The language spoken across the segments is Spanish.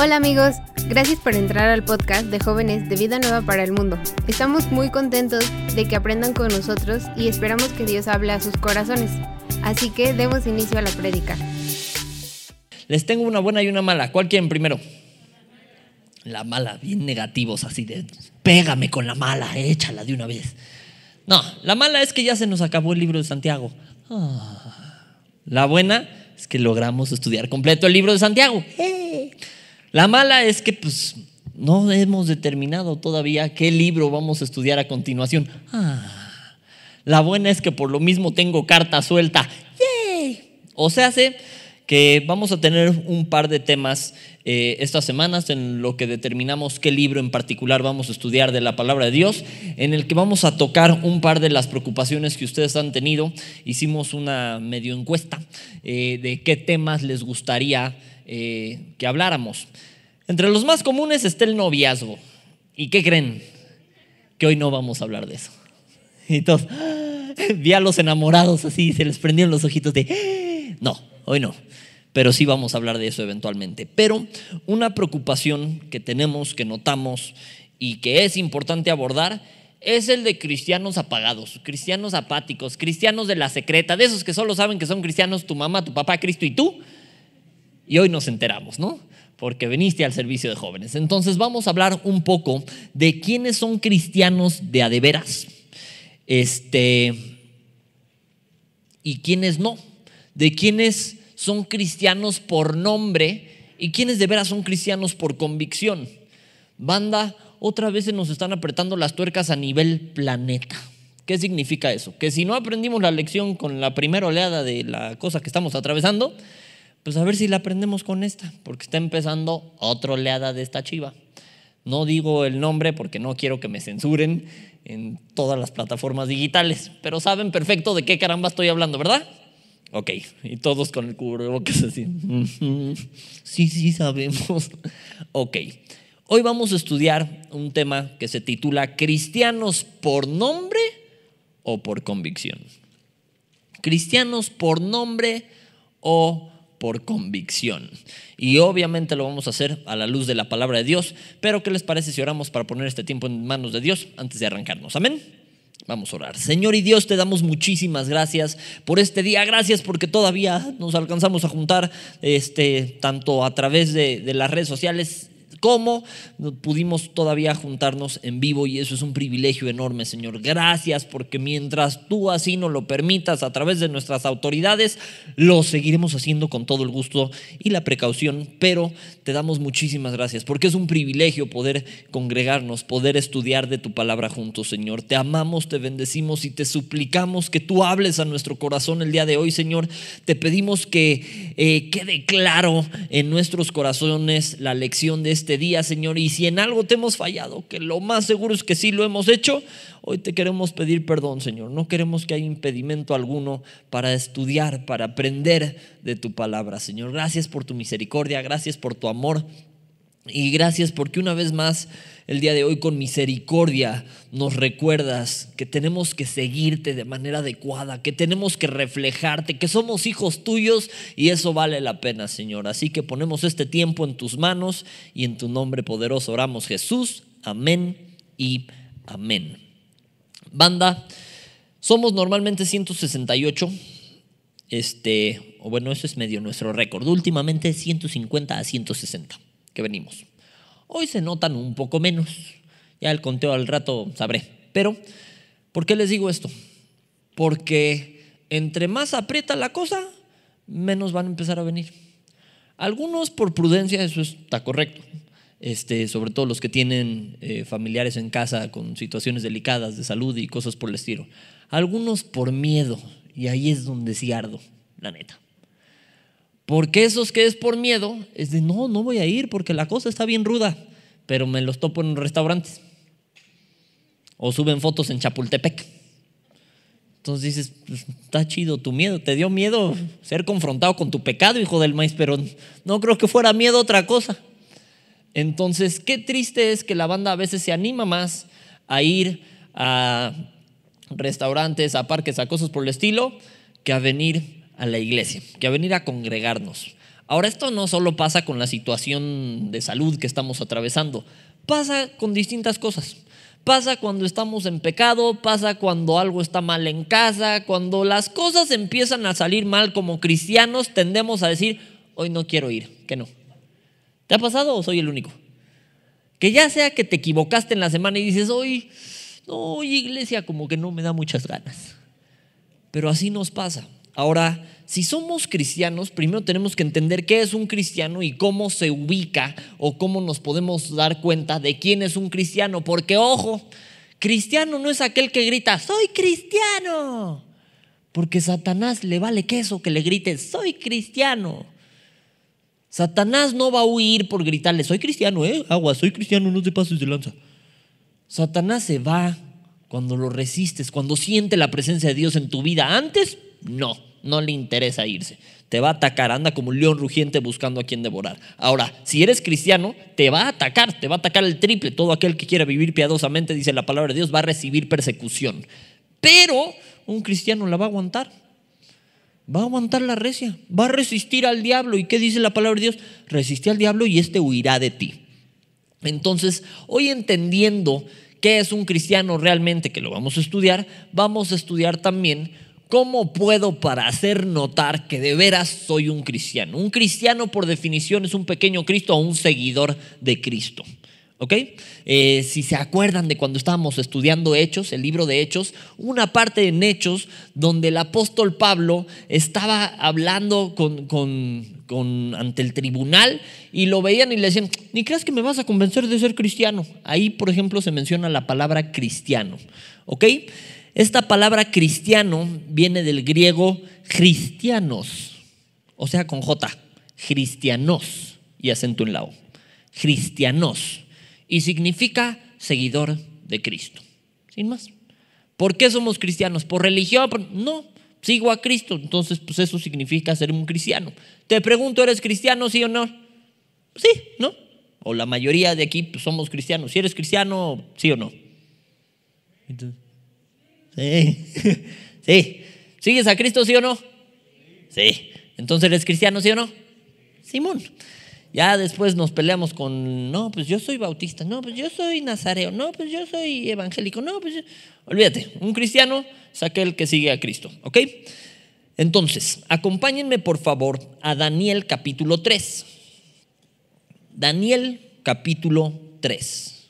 Hola amigos, gracias por entrar al podcast de jóvenes de Vida Nueva para el Mundo. Estamos muy contentos de que aprendan con nosotros y esperamos que Dios hable a sus corazones. Así que demos inicio a la prédica. Les tengo una buena y una mala. ¿Cuál primero? La mala, bien negativos, así de pégame con la mala, échala de una vez. No, la mala es que ya se nos acabó el libro de Santiago. Ah. La buena es que logramos estudiar completo el libro de Santiago. La mala es que pues no hemos determinado todavía qué libro vamos a estudiar a continuación. Ah. La buena es que por lo mismo tengo carta suelta. O sea, sé que vamos a tener un par de temas eh, estas semanas en lo que determinamos qué libro en particular vamos a estudiar de la palabra de Dios, en el que vamos a tocar un par de las preocupaciones que ustedes han tenido. Hicimos una medio encuesta eh, de qué temas les gustaría eh, que habláramos. Entre los más comunes está el noviazgo. ¿Y qué creen? Que hoy no vamos a hablar de eso. Y todos, vi a los enamorados así, se les prendieron los ojitos de, no, hoy no pero sí vamos a hablar de eso eventualmente. Pero una preocupación que tenemos, que notamos y que es importante abordar es el de cristianos apagados, cristianos apáticos, cristianos de la secreta, de esos que solo saben que son cristianos tu mamá, tu papá, Cristo y tú. Y hoy nos enteramos, ¿no? Porque veniste al servicio de jóvenes. Entonces vamos a hablar un poco de quiénes son cristianos de adeveras. Este y quiénes no, de quiénes son cristianos por nombre y quienes de veras son cristianos por convicción. Banda, otra vez se nos están apretando las tuercas a nivel planeta. ¿Qué significa eso? Que si no aprendimos la lección con la primera oleada de la cosa que estamos atravesando, pues a ver si la aprendemos con esta, porque está empezando otra oleada de esta chiva. No digo el nombre porque no quiero que me censuren en todas las plataformas digitales, pero saben perfecto de qué caramba estoy hablando, ¿verdad? Ok, y todos con el cubrebocas así. Sí, sí, sabemos. Ok, hoy vamos a estudiar un tema que se titula ¿Cristianos por nombre o por convicción? ¿Cristianos por nombre o por convicción? Y obviamente lo vamos a hacer a la luz de la palabra de Dios, pero ¿qué les parece si oramos para poner este tiempo en manos de Dios antes de arrancarnos? Amén. Vamos a orar. Señor y Dios, te damos muchísimas gracias por este día. Gracias porque todavía nos alcanzamos a juntar este, tanto a través de, de las redes sociales cómo pudimos todavía juntarnos en vivo y eso es un privilegio enorme, Señor. Gracias porque mientras tú así nos lo permitas a través de nuestras autoridades, lo seguiremos haciendo con todo el gusto y la precaución, pero te damos muchísimas gracias porque es un privilegio poder congregarnos, poder estudiar de tu palabra juntos, Señor. Te amamos, te bendecimos y te suplicamos que tú hables a nuestro corazón el día de hoy, Señor. Te pedimos que eh, quede claro en nuestros corazones la lección de este este día, Señor. Y si en algo te hemos fallado, que lo más seguro es que sí lo hemos hecho, hoy te queremos pedir perdón, Señor. No queremos que haya impedimento alguno para estudiar, para aprender de tu palabra, Señor. Gracias por tu misericordia, gracias por tu amor. Y gracias porque una vez más el día de hoy con misericordia nos recuerdas que tenemos que seguirte de manera adecuada, que tenemos que reflejarte, que somos hijos tuyos y eso vale la pena, Señor. Así que ponemos este tiempo en tus manos y en tu nombre poderoso oramos Jesús. Amén y amén. Banda, somos normalmente 168. Este, o bueno, eso es medio nuestro récord. Últimamente 150 a 160 que venimos. Hoy se notan un poco menos. Ya el conteo al rato sabré. Pero, ¿por qué les digo esto? Porque entre más aprieta la cosa, menos van a empezar a venir. Algunos por prudencia, eso está correcto. Este, sobre todo los que tienen eh, familiares en casa con situaciones delicadas de salud y cosas por el estilo. Algunos por miedo, y ahí es donde sí ardo, la neta. Porque esos que es por miedo, es de no, no voy a ir porque la cosa está bien ruda, pero me los topo en restaurantes. O suben fotos en Chapultepec. Entonces dices, pues, está chido tu miedo, te dio miedo ser confrontado con tu pecado, hijo del maíz, pero no creo que fuera miedo otra cosa. Entonces, qué triste es que la banda a veces se anima más a ir a restaurantes, a parques, a cosas por el estilo, que a venir a la iglesia, que a venir a congregarnos. Ahora, esto no solo pasa con la situación de salud que estamos atravesando, pasa con distintas cosas. Pasa cuando estamos en pecado, pasa cuando algo está mal en casa, cuando las cosas empiezan a salir mal como cristianos, tendemos a decir, hoy no quiero ir, que no. ¿Te ha pasado o soy el único? Que ya sea que te equivocaste en la semana y dices, hoy, no, hoy iglesia como que no me da muchas ganas. Pero así nos pasa. Ahora, si somos cristianos, primero tenemos que entender qué es un cristiano y cómo se ubica o cómo nos podemos dar cuenta de quién es un cristiano. Porque, ojo, cristiano no es aquel que grita, soy cristiano. Porque Satanás le vale queso que le grite, soy cristiano. Satanás no va a huir por gritarle, soy cristiano, ¿eh? Agua, soy cristiano, no te pases de lanza. Satanás se va cuando lo resistes, cuando siente la presencia de Dios en tu vida. Antes, no, no le interesa irse. Te va a atacar, anda como un león rugiente buscando a quien devorar. Ahora, si eres cristiano, te va a atacar, te va a atacar el triple. Todo aquel que quiera vivir piadosamente, dice la palabra de Dios, va a recibir persecución. Pero un cristiano la va a aguantar. Va a aguantar la recia, va a resistir al diablo. ¿Y qué dice la palabra de Dios? Resiste al diablo y éste huirá de ti. Entonces, hoy entendiendo qué es un cristiano realmente, que lo vamos a estudiar, vamos a estudiar también cómo puedo para hacer notar que de veras soy un cristiano. Un cristiano por definición es un pequeño Cristo o un seguidor de Cristo. ¿Ok? Eh, si se acuerdan de cuando estábamos estudiando Hechos, el libro de Hechos, una parte en Hechos donde el apóstol Pablo estaba hablando con, ante el tribunal y lo veían y le decían, ni creas que me vas a convencer de ser cristiano. Ahí, por ejemplo, se menciona la palabra cristiano. ¿Ok? Esta palabra cristiano viene del griego cristianos, o sea, con J, cristianos y acento en la O. Cristianos y significa seguidor de Cristo. Sin más. ¿Por qué somos cristianos? ¿Por religión? No, sigo a Cristo. Entonces, pues eso significa ser un cristiano. Te pregunto, ¿eres cristiano, sí o no? Sí, ¿no? O la mayoría de aquí pues, somos cristianos. Si eres cristiano, sí o no. Sí. sí. ¿Sigues a Cristo, sí o no? Sí. Entonces, ¿eres cristiano, sí o no? Simón. Ya después nos peleamos con, no, pues yo soy bautista, no, pues yo soy nazareo, no, pues yo soy evangélico, no, pues olvídate, un cristiano es aquel que sigue a Cristo, ¿ok? Entonces, acompáñenme por favor a Daniel capítulo 3. Daniel capítulo 3.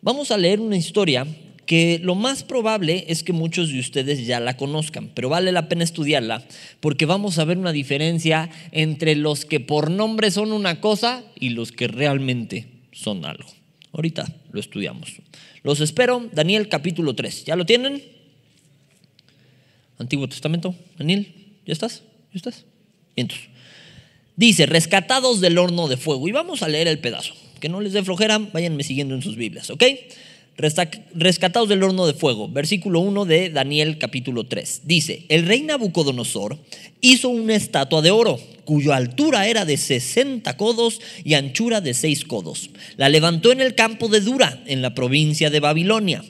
Vamos a leer una historia que lo más probable es que muchos de ustedes ya la conozcan, pero vale la pena estudiarla porque vamos a ver una diferencia entre los que por nombre son una cosa y los que realmente son algo. Ahorita lo estudiamos. Los espero, Daniel capítulo 3. ¿Ya lo tienen? Antiguo Testamento, Daniel, ¿ya estás? ¿Ya estás? Entonces, dice, rescatados del horno de fuego. Y vamos a leer el pedazo. Que no les dé flojera, váyanme siguiendo en sus Biblias, ¿ok? Rescatados del horno de fuego. Versículo 1 de Daniel capítulo 3. Dice, el rey Nabucodonosor hizo una estatua de oro, cuya altura era de 60 codos y anchura de 6 codos. La levantó en el campo de Dura, en la provincia de Babilonia.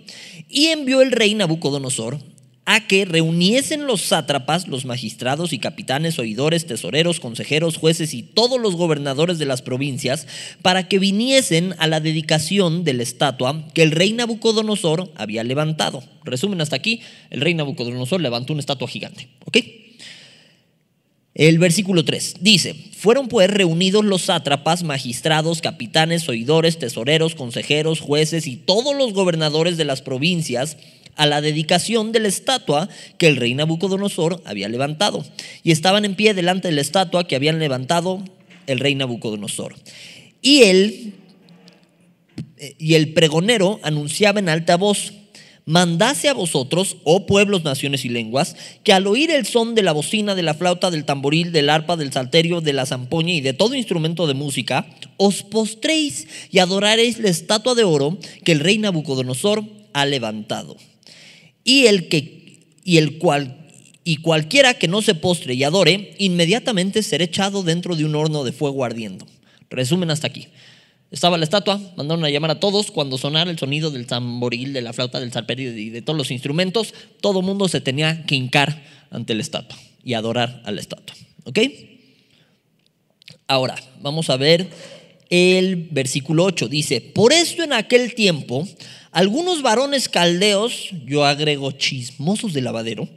Y envió el rey Nabucodonosor a que reuniesen los sátrapas, los magistrados y capitanes, oidores, tesoreros, consejeros, jueces y todos los gobernadores de las provincias, para que viniesen a la dedicación de la estatua que el rey Nabucodonosor había levantado. Resumen hasta aquí, el rey Nabucodonosor levantó una estatua gigante. El versículo 3 dice, fueron pues reunidos los sátrapas, magistrados, capitanes, oidores, tesoreros, consejeros, jueces y todos los gobernadores de las provincias a la dedicación de la estatua que el rey Nabucodonosor había levantado. Y estaban en pie delante de la estatua que habían levantado el rey Nabucodonosor. Y él y el pregonero anunciaba en alta voz, mandase a vosotros, oh pueblos, naciones y lenguas, que al oír el son de la bocina, de la flauta, del tamboril, del arpa, del salterio, de la zampoña y de todo instrumento de música, os postréis y adoraréis la estatua de oro que el rey Nabucodonosor ha levantado y el que y el cual y cualquiera que no se postre y adore, inmediatamente será echado dentro de un horno de fuego ardiendo. Resumen hasta aquí. Estaba la estatua, mandaron a llamar a todos cuando sonara el sonido del tamboril, de la flauta, del salperio y de todos los instrumentos, todo mundo se tenía que hincar ante la estatua y adorar a la estatua. ¿Ok? Ahora, vamos a ver el versículo 8. Dice, por esto en aquel tiempo, algunos varones caldeos, yo agrego chismosos de lavadero,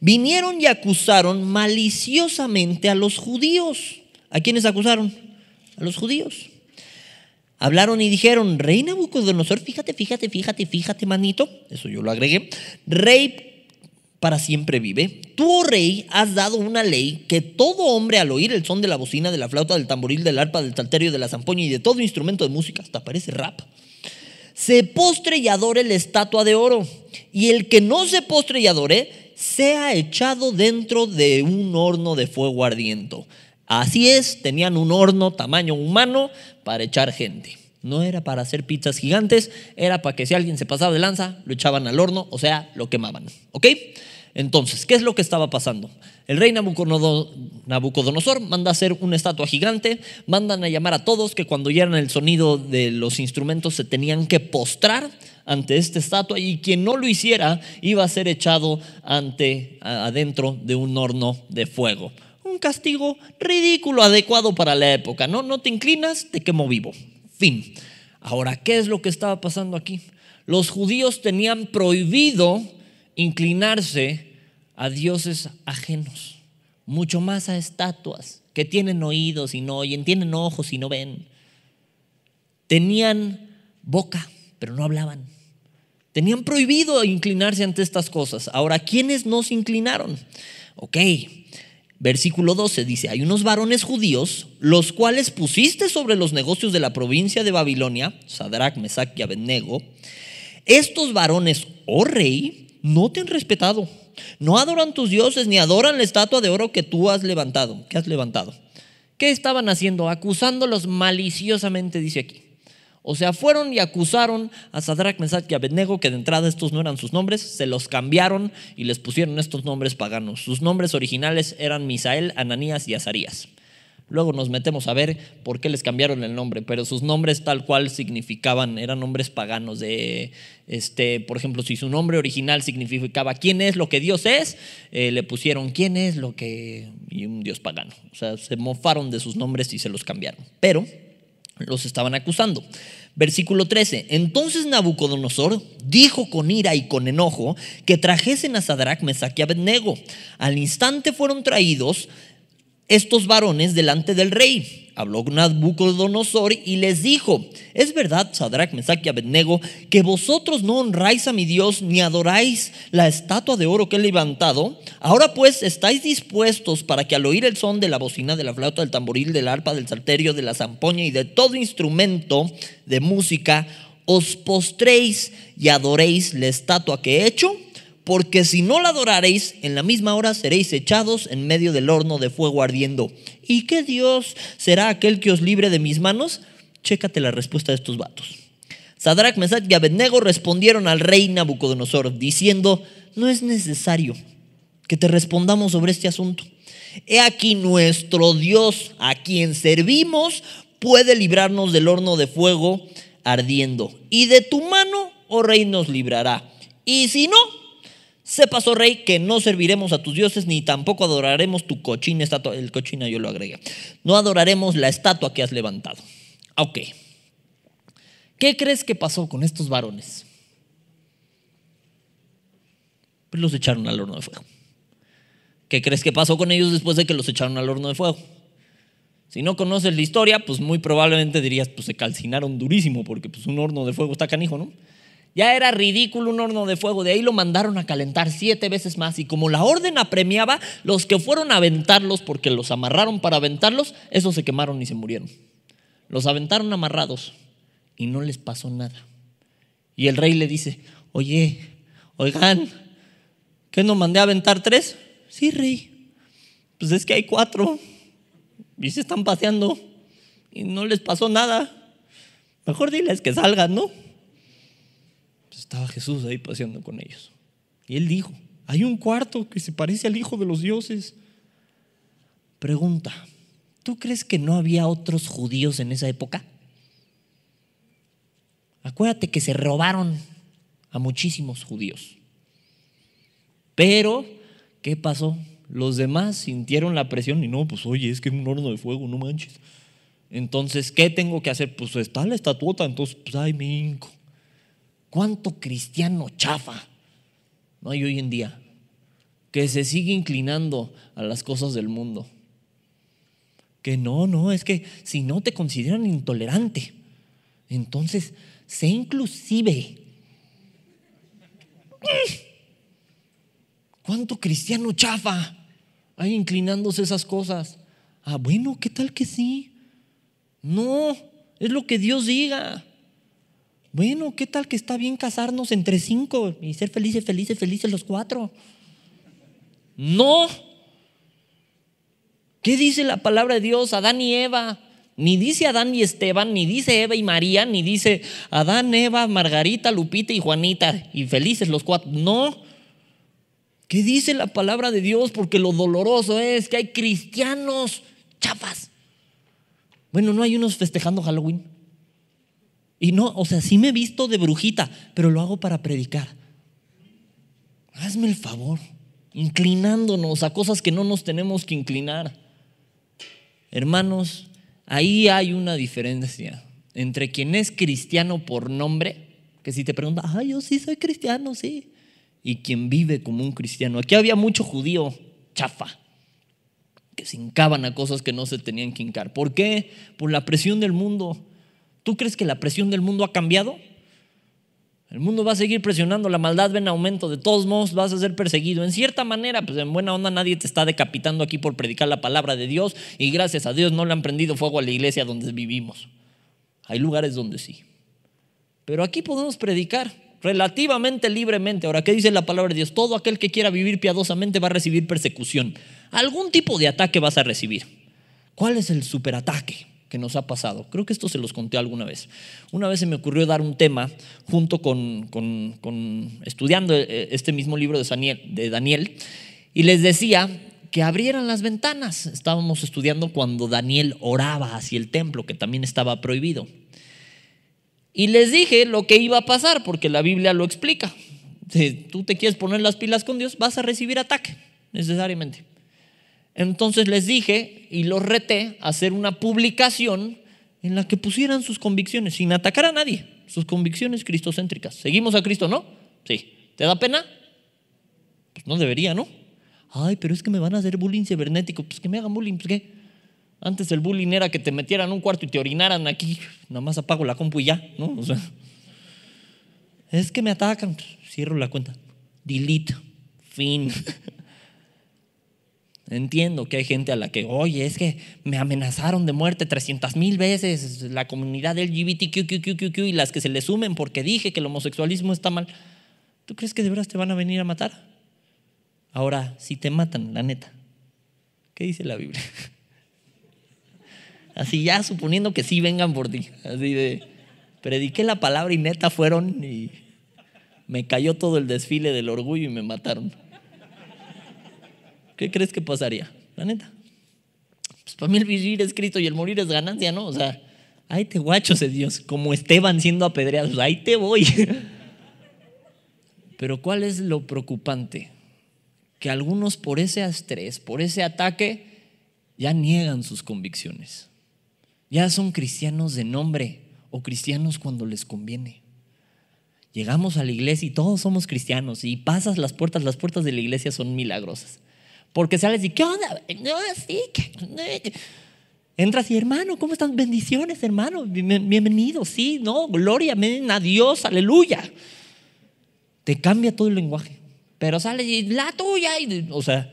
vinieron y acusaron maliciosamente a los judíos. ¿A quiénes acusaron? A los judíos. Hablaron y dijeron, rey Nabucodonosor, fíjate, fíjate, fíjate, fíjate, manito, eso yo lo agregué, rey para siempre vive. Tú, oh rey, has dado una ley que todo hombre al oír el son de la bocina, de la flauta, del tamboril, del arpa, del salterio, de la zampoña y de todo instrumento de música, hasta parece rap, se postre y adore la estatua de oro. Y el que no se postre y adore, sea echado dentro de un horno de fuego ardiente. Así es, tenían un horno tamaño humano para echar gente. No era para hacer pizzas gigantes, era para que si alguien se pasaba de lanza, lo echaban al horno, o sea, lo quemaban. ¿Ok? Entonces, ¿qué es lo que estaba pasando? El rey Nabucodonosor manda a hacer una estatua gigante, mandan a llamar a todos que cuando oyeran el sonido de los instrumentos se tenían que postrar ante esta estatua y quien no lo hiciera iba a ser echado ante adentro de un horno de fuego. Un castigo ridículo, adecuado para la época. No, no te inclinas, te quemo vivo. Fin. Ahora, ¿qué es lo que estaba pasando aquí? Los judíos tenían prohibido inclinarse a dioses ajenos, mucho más a estatuas que tienen oídos y no oyen, tienen ojos y no ven. Tenían boca, pero no hablaban. Tenían prohibido inclinarse ante estas cosas. Ahora, ¿quiénes no se inclinaron? Ok, versículo 12 dice, hay unos varones judíos, los cuales pusiste sobre los negocios de la provincia de Babilonia, Sadrach, Mesach y Abednego. Estos varones, oh rey, no te han respetado. No adoran tus dioses ni adoran la estatua de oro que tú has levantado. ¿Qué has levantado? ¿Qué estaban haciendo? Acusándolos maliciosamente, dice aquí. O sea, fueron y acusaron a Sadrach, Mesach y Abednego, que de entrada estos no eran sus nombres, se los cambiaron y les pusieron estos nombres paganos. Sus nombres originales eran Misael, Ananías y Azarías. Luego nos metemos a ver por qué les cambiaron el nombre, pero sus nombres tal cual significaban, eran nombres paganos de, este, por ejemplo, si su nombre original significaba quién es lo que Dios es, eh, le pusieron quién es lo que, y un Dios pagano. O sea, se mofaron de sus nombres y se los cambiaron. Pero los estaban acusando. Versículo 13. Entonces Nabucodonosor dijo con ira y con enojo que trajesen a Sadrach, Mesach y Abednego. Al instante fueron traídos estos varones delante del rey. Habló Nabucodonosor y les dijo, es verdad, Sadrach, Mesach y Abednego, que vosotros no honráis a mi Dios ni adoráis la estatua de oro que he levantado. Ahora pues estáis dispuestos para que al oír el son de la bocina, de la flauta, del tamboril, del arpa, del salterio, de la zampoña y de todo instrumento de música, os postréis y adoréis la estatua que he hecho porque si no la adoraréis, en la misma hora seréis echados en medio del horno de fuego ardiendo. ¿Y qué Dios será aquel que os libre de mis manos? Chécate la respuesta de estos vatos. Sadrach, Mesach y Abednego respondieron al rey Nabucodonosor, diciendo, no es necesario que te respondamos sobre este asunto. He aquí nuestro Dios, a quien servimos, puede librarnos del horno de fuego ardiendo. Y de tu mano, oh rey, nos librará. Y si no, Sepas, oh rey, que no serviremos a tus dioses ni tampoco adoraremos tu cochina estatua. El cochina yo lo agregué. No adoraremos la estatua que has levantado. Ok. ¿Qué crees que pasó con estos varones? Pues los echaron al horno de fuego. ¿Qué crees que pasó con ellos después de que los echaron al horno de fuego? Si no conoces la historia, pues muy probablemente dirías, pues se calcinaron durísimo, porque pues un horno de fuego está canijo, ¿no? Ya era ridículo un horno de fuego. De ahí lo mandaron a calentar siete veces más. Y como la orden apremiaba, los que fueron a aventarlos, porque los amarraron para aventarlos, esos se quemaron y se murieron. Los aventaron amarrados y no les pasó nada. Y el rey le dice, oye, oigan, ¿qué no mandé a aventar tres? Sí, rey. Pues es que hay cuatro. Y se están paseando y no les pasó nada. Mejor diles que salgan, ¿no? Estaba Jesús ahí paseando con ellos. Y él dijo, hay un cuarto que se parece al Hijo de los Dioses. Pregunta, ¿tú crees que no había otros judíos en esa época? Acuérdate que se robaron a muchísimos judíos. Pero, ¿qué pasó? Los demás sintieron la presión y no, pues oye, es que es un horno de fuego, no manches. Entonces, ¿qué tengo que hacer? Pues está la estatuota, entonces, pues ay, me hinco. ¿Cuánto cristiano chafa no hay hoy en día que se sigue inclinando a las cosas del mundo? Que no, no, es que si no te consideran intolerante, entonces sé inclusive. ¿Cuánto cristiano chafa hay inclinándose esas cosas? Ah, bueno, ¿qué tal que sí? No, es lo que Dios diga. Bueno, ¿qué tal que está bien casarnos entre cinco y ser felices, felices, felices los cuatro? No. ¿Qué dice la palabra de Dios? Adán y Eva. Ni dice Adán y Esteban, ni dice Eva y María, ni dice Adán, Eva, Margarita, Lupita y Juanita y felices los cuatro. No. ¿Qué dice la palabra de Dios? Porque lo doloroso es que hay cristianos chafas. Bueno, no hay unos festejando Halloween. Y no, o sea, sí me he visto de brujita, pero lo hago para predicar. Hazme el favor, inclinándonos a cosas que no nos tenemos que inclinar. Hermanos, ahí hay una diferencia entre quien es cristiano por nombre, que si te pregunta, ah, yo sí soy cristiano, sí y quien vive como un cristiano. Aquí había mucho judío chafa, que se hincaban a cosas que no se tenían que hincar. ¿Por qué? Por la presión del mundo. ¿Tú crees que la presión del mundo ha cambiado? El mundo va a seguir presionando, la maldad va en aumento, de todos modos vas a ser perseguido. En cierta manera, pues en buena onda nadie te está decapitando aquí por predicar la palabra de Dios y gracias a Dios no le han prendido fuego a la iglesia donde vivimos. Hay lugares donde sí. Pero aquí podemos predicar relativamente libremente. Ahora, ¿qué dice la palabra de Dios? Todo aquel que quiera vivir piadosamente va a recibir persecución. Algún tipo de ataque vas a recibir. ¿Cuál es el superataque que nos ha pasado? Creo que esto se los conté alguna vez. Una vez se me ocurrió dar un tema junto con, estudiando eh, este mismo libro de Daniel, de Daniel y les decía que abrieran las ventanas. Estábamos estudiando cuando Daniel oraba hacia el templo, que también estaba prohibido. Y les dije lo que iba a pasar, porque la Biblia lo explica. Si tú te quieres poner las pilas con Dios, vas a recibir ataque, necesariamente. Entonces les dije y los reté a hacer una publicación en la que pusieran sus convicciones, sin atacar a nadie, sus convicciones cristocéntricas. ¿Seguimos a Cristo, no? Sí. ¿Te da pena? Pues no debería, ¿no? Ay, pero es que me van a hacer bullying cibernético. Pues que me hagan bullying, pues qué. Antes el bullying era que te metieran un cuarto y te orinaran aquí. Nada más apago la compu y ya, ¿no? O sea, es que me atacan. Cierro la cuenta. Delete. Fin. Entiendo que hay gente a la que, oye, es que me amenazaron de muerte 300 mil veces la comunidad LGBTQ y las que se le sumen porque dije que el homosexualismo está mal. ¿Tú crees que de veras te van a venir a matar? Ahora, si te matan, la neta, ¿qué dice la Biblia? Así ya suponiendo que sí vengan por ti. Así de, prediqué la palabra y neta fueron y me cayó todo el desfile del orgullo y me mataron. ¿Qué crees que pasaría? La neta. Pues para mí el vivir es Cristo y el morir es ganancia, ¿no? O sea, ahí te guachos de Dios, como Esteban siendo apedreado, ahí te voy. Pero ¿cuál es lo preocupante? Que algunos por ese estrés, por ese ataque, ya niegan sus convicciones. Ya son cristianos de nombre o cristianos cuando les conviene. Llegamos a la iglesia y todos somos cristianos y pasas las puertas, las puertas de la iglesia son milagrosas. Porque sales y, ¿qué onda? No, sí, Entras y, hermano, ¿cómo están? Bendiciones, hermano. Bienvenido, sí, no, gloria a Dios, aleluya. Te cambia todo el lenguaje. Pero sales y, la tuya, y, o sea,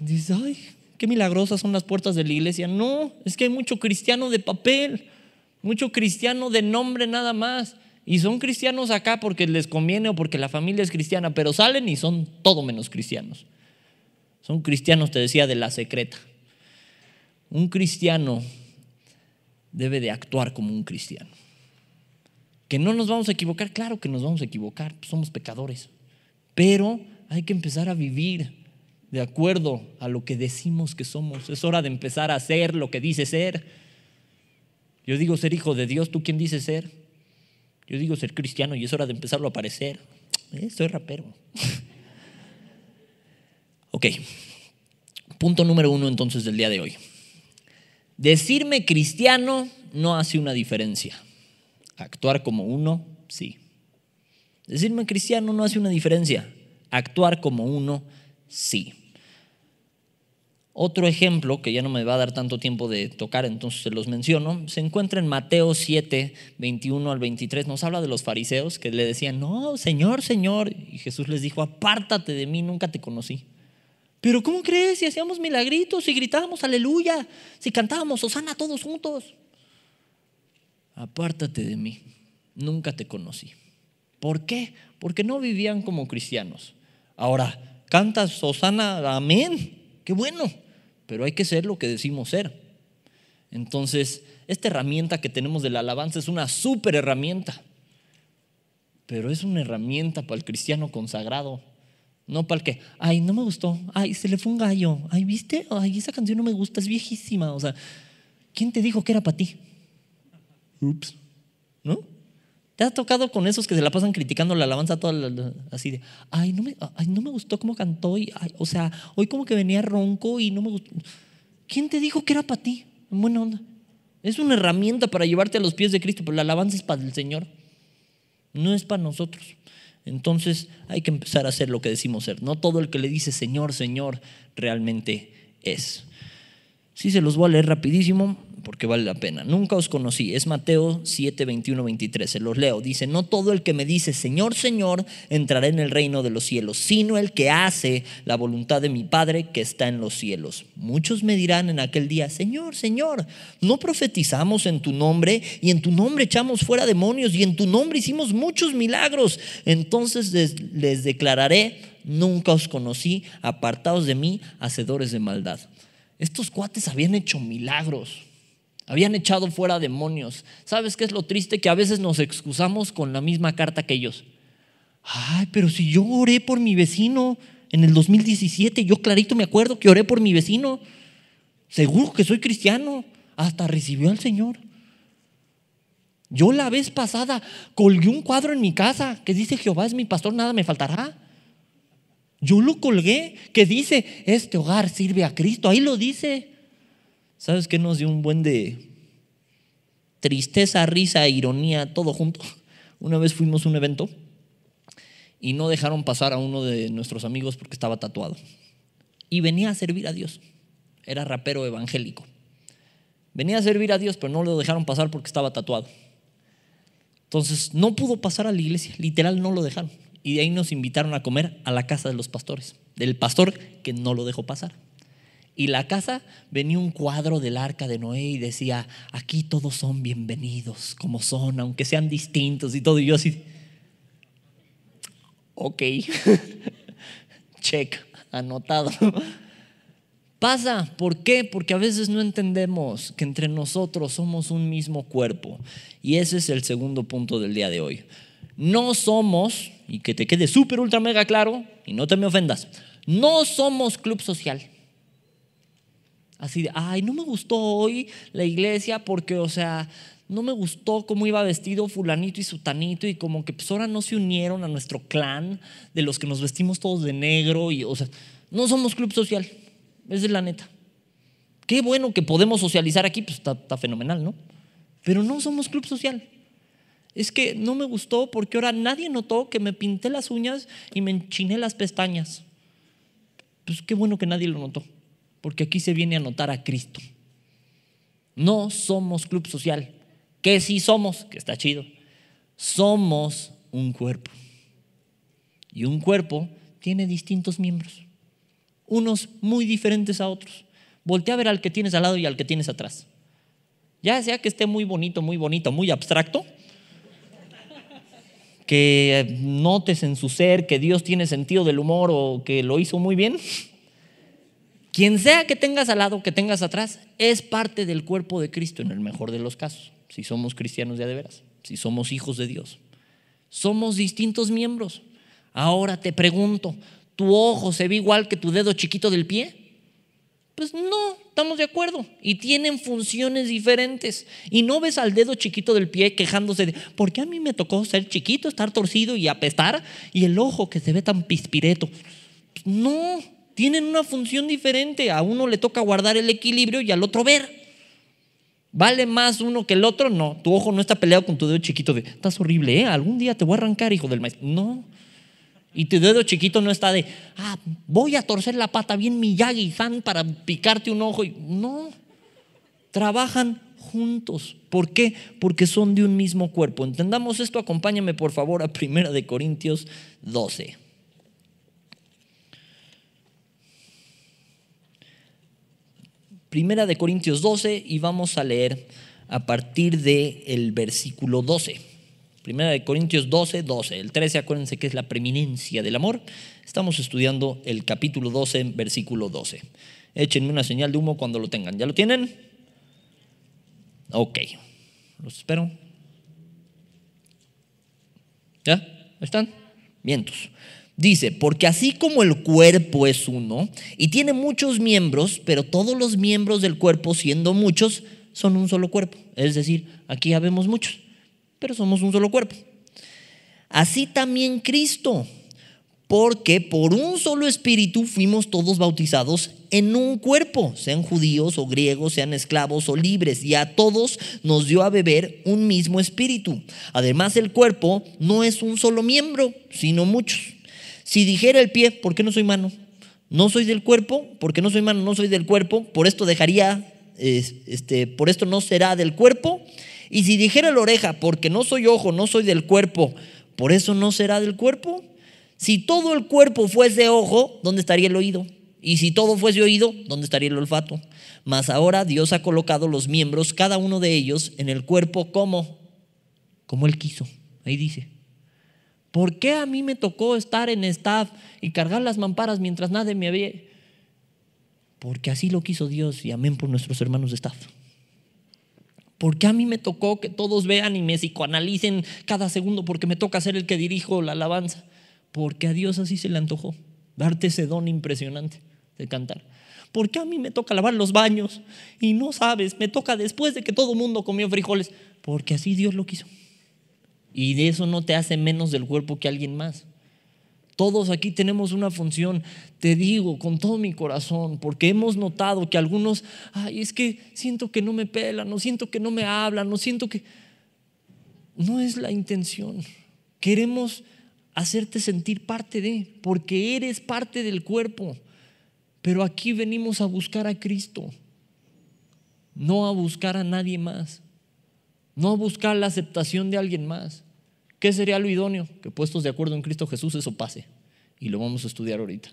dices, ay, qué milagrosas son las puertas de la iglesia. No, es que hay mucho cristiano de papel, mucho cristiano de nombre nada más. Y son cristianos acá porque les conviene o porque la familia es cristiana, pero salen y son todo menos cristianos. Son cristianos, te decía, de la secreta. Un cristiano debe de actuar como un cristiano. Que no nos vamos a equivocar, claro que nos vamos a equivocar, somos pecadores. Pero hay que empezar a vivir de acuerdo a lo que decimos que somos. Es hora de empezar a ser lo que dice ser. Yo digo ser hijo de Dios, ¿tú quién dices ser? Yo digo ser cristiano y es hora de empezarlo a parecer. Eh, soy rapero. Ok, punto número uno entonces del día de hoy. Decirme cristiano no hace una diferencia. Actuar como uno, sí. Decirme cristiano no hace una diferencia. Actuar como uno, sí. Otro ejemplo, que ya no me va a dar tanto tiempo de tocar, entonces se los menciono, se encuentra en Mateo 7, 21 al 23. Nos habla de los fariseos que le decían, no, Señor, Señor. Y Jesús les dijo, apártate de mí, nunca te conocí. Pero ¿cómo crees si hacíamos milagritos, si gritábamos aleluya, si cantábamos Osana todos juntos? Apártate de mí, nunca te conocí. ¿Por qué? Porque no vivían como cristianos. Ahora, cantas Osana, amén, qué bueno pero hay que ser lo que decimos ser. Entonces, esta herramienta que tenemos de la alabanza es una súper herramienta, pero es una herramienta para el cristiano consagrado, no para el que, ay, no me gustó, ay, se le fue un gallo, ay, viste, ay, esa canción no me gusta, es viejísima, o sea, ¿quién te dijo que era para ti? Ups, ¿no? ¿Te ha tocado con esos que se la pasan criticando la alabanza toda así de, ay no, me, ay, no me gustó cómo cantó, y, o sea, hoy como que venía ronco y no me gustó? ¿Quién te dijo que era para ti? En buena onda. Es una herramienta para llevarte a los pies de Cristo, pero la alabanza es para el Señor, no es para nosotros. Entonces hay que empezar a hacer lo que decimos ser. No todo el que le dice Señor, Señor, realmente es. Sí, se los voy a leer rapidísimo porque vale la pena. Nunca os conocí. Es Mateo 7, 21, 23. Se los leo. Dice, no todo el que me dice, Señor, Señor, entrará en el reino de los cielos, sino el que hace la voluntad de mi Padre que está en los cielos. Muchos me dirán en aquel día, Señor, Señor, no profetizamos en tu nombre y en tu nombre echamos fuera demonios y en tu nombre hicimos muchos milagros. Entonces les, les declararé, nunca os conocí, apartados de mí, hacedores de maldad. Estos cuates habían hecho milagros habían echado fuera demonios. ¿Sabes qué es lo triste? Que a veces nos excusamos con la misma carta que ellos. Ay, pero si yo oré por mi vecino en el 2017, yo clarito me acuerdo que oré por mi vecino. Seguro que soy cristiano. Hasta recibió al Señor. Yo la vez pasada colgué un cuadro en mi casa que dice Jehová es mi pastor, nada me faltará. Yo lo colgué que dice, este hogar sirve a Cristo. Ahí lo dice. ¿Sabes qué nos dio un buen de tristeza, risa, ironía, todo junto? Una vez fuimos a un evento y no dejaron pasar a uno de nuestros amigos porque estaba tatuado. Y venía a servir a Dios. Era rapero evangélico. Venía a servir a Dios, pero no lo dejaron pasar porque estaba tatuado. Entonces no pudo pasar a la iglesia, literal no lo dejaron. Y de ahí nos invitaron a comer a la casa de los pastores, del pastor que no lo dejó pasar. Y la casa venía un cuadro del arca de Noé y decía, aquí todos son bienvenidos como son, aunque sean distintos y todo. Y yo así, ok, check, anotado. Pasa, ¿por qué? Porque a veces no entendemos que entre nosotros somos un mismo cuerpo. Y ese es el segundo punto del día de hoy. No somos, y que te quede súper, ultra, mega claro, y no te me ofendas, no somos club social. Así de, ay, no me gustó hoy la iglesia porque, o sea, no me gustó cómo iba vestido fulanito y sutanito y como que pues ahora no se unieron a nuestro clan de los que nos vestimos todos de negro y, o sea, no somos club social, esa es la neta. Qué bueno que podemos socializar aquí, pues está, está fenomenal, ¿no? Pero no somos club social. Es que no me gustó porque ahora nadie notó que me pinté las uñas y me enchiné las pestañas. Pues qué bueno que nadie lo notó porque aquí se viene a notar a Cristo. No somos club social, que sí somos, que está chido. Somos un cuerpo. Y un cuerpo tiene distintos miembros, unos muy diferentes a otros. Voltea a ver al que tienes al lado y al que tienes atrás. Ya sea que esté muy bonito, muy bonito, muy abstracto, que notes en su ser que Dios tiene sentido del humor o que lo hizo muy bien, quien sea que tengas al lado, que tengas atrás, es parte del cuerpo de Cristo en el mejor de los casos, si somos cristianos ya de veras, si somos hijos de Dios. Somos distintos miembros. Ahora te pregunto, ¿tu ojo se ve igual que tu dedo chiquito del pie? Pues no, estamos de acuerdo. Y tienen funciones diferentes. Y no ves al dedo chiquito del pie quejándose de, ¿por qué a mí me tocó ser chiquito, estar torcido y apestar? Y el ojo que se ve tan pispireto. No, Tienen una función diferente. A uno le toca guardar el equilibrio y al otro ver. ¿Vale más uno que el otro? No. Tu ojo no está peleado con tu dedo chiquito de, estás horrible, ¿eh? Algún día te voy a arrancar, hijo del maestro. No. Y tu dedo chiquito no está de, ah, voy a torcer la pata bien Miyagi-san para picarte un ojo. No. Trabajan juntos. ¿Por qué? Porque son de un mismo cuerpo. Entendamos esto, acompáñame por favor a 1 de Corintios 12. Primera de Corintios 12 y vamos a leer a partir del el versículo 12. Primera de Corintios 12, 12. El 13, acuérdense que es la preeminencia del amor. Estamos estudiando el capítulo 12, versículo 12. Échenme una señal de humo cuando lo tengan. ¿Ya lo tienen? Ok. Los espero. ¿Ya? ¿Están? Vientos. Dice, porque así como el cuerpo es uno y tiene muchos miembros, pero todos los miembros del cuerpo, siendo muchos, son un solo cuerpo. Es decir, aquí ya vemos muchos, pero somos un solo cuerpo. Así también Cristo, porque por un solo espíritu fuimos todos bautizados en un cuerpo, sean judíos o griegos, sean esclavos o libres, y a todos nos dio a beber un mismo espíritu. Además, el cuerpo no es un solo miembro, sino muchos. Si dijera el pie, ¿por qué no soy mano? No soy del cuerpo, porque no soy mano, no soy del cuerpo, por esto dejaría, este, por esto no será del cuerpo. Y si dijera la oreja, porque no soy ojo, no soy del cuerpo, por eso no será del cuerpo. Si todo el cuerpo fuese ojo, ¿dónde estaría el oído? Y si todo fuese oído, ¿dónde estaría el olfato? Mas ahora Dios ha colocado los miembros, cada uno de ellos, en el cuerpo como, como Él quiso. Ahí dice. ¿Por qué a mí me tocó estar en staff y cargar las mamparas mientras nadie me había? Porque así lo quiso Dios y amén por nuestros hermanos de staff. ¿Por qué a mí me tocó que todos vean y me psicoanalicen cada segundo porque me toca ser el que dirijo la alabanza? Porque a Dios así se le antojó darte ese don impresionante de cantar. ¿Por qué a mí me toca lavar los baños? Y no sabes, me toca después de que todo el mundo comió frijoles. Porque así Dios lo quiso. Y de eso no te hace menos del cuerpo que alguien más. Todos aquí tenemos una función, te digo con todo mi corazón, porque hemos notado que algunos, ay, es que siento que no me pelan, no siento que no me hablan, no siento que... No es la intención. Queremos hacerte sentir parte de, porque eres parte del cuerpo. Pero aquí venimos a buscar a Cristo, no a buscar a nadie más no buscar la aceptación de alguien más. ¿Qué sería lo idóneo? Que puestos de acuerdo en Cristo Jesús eso pase. Y lo vamos a estudiar ahorita.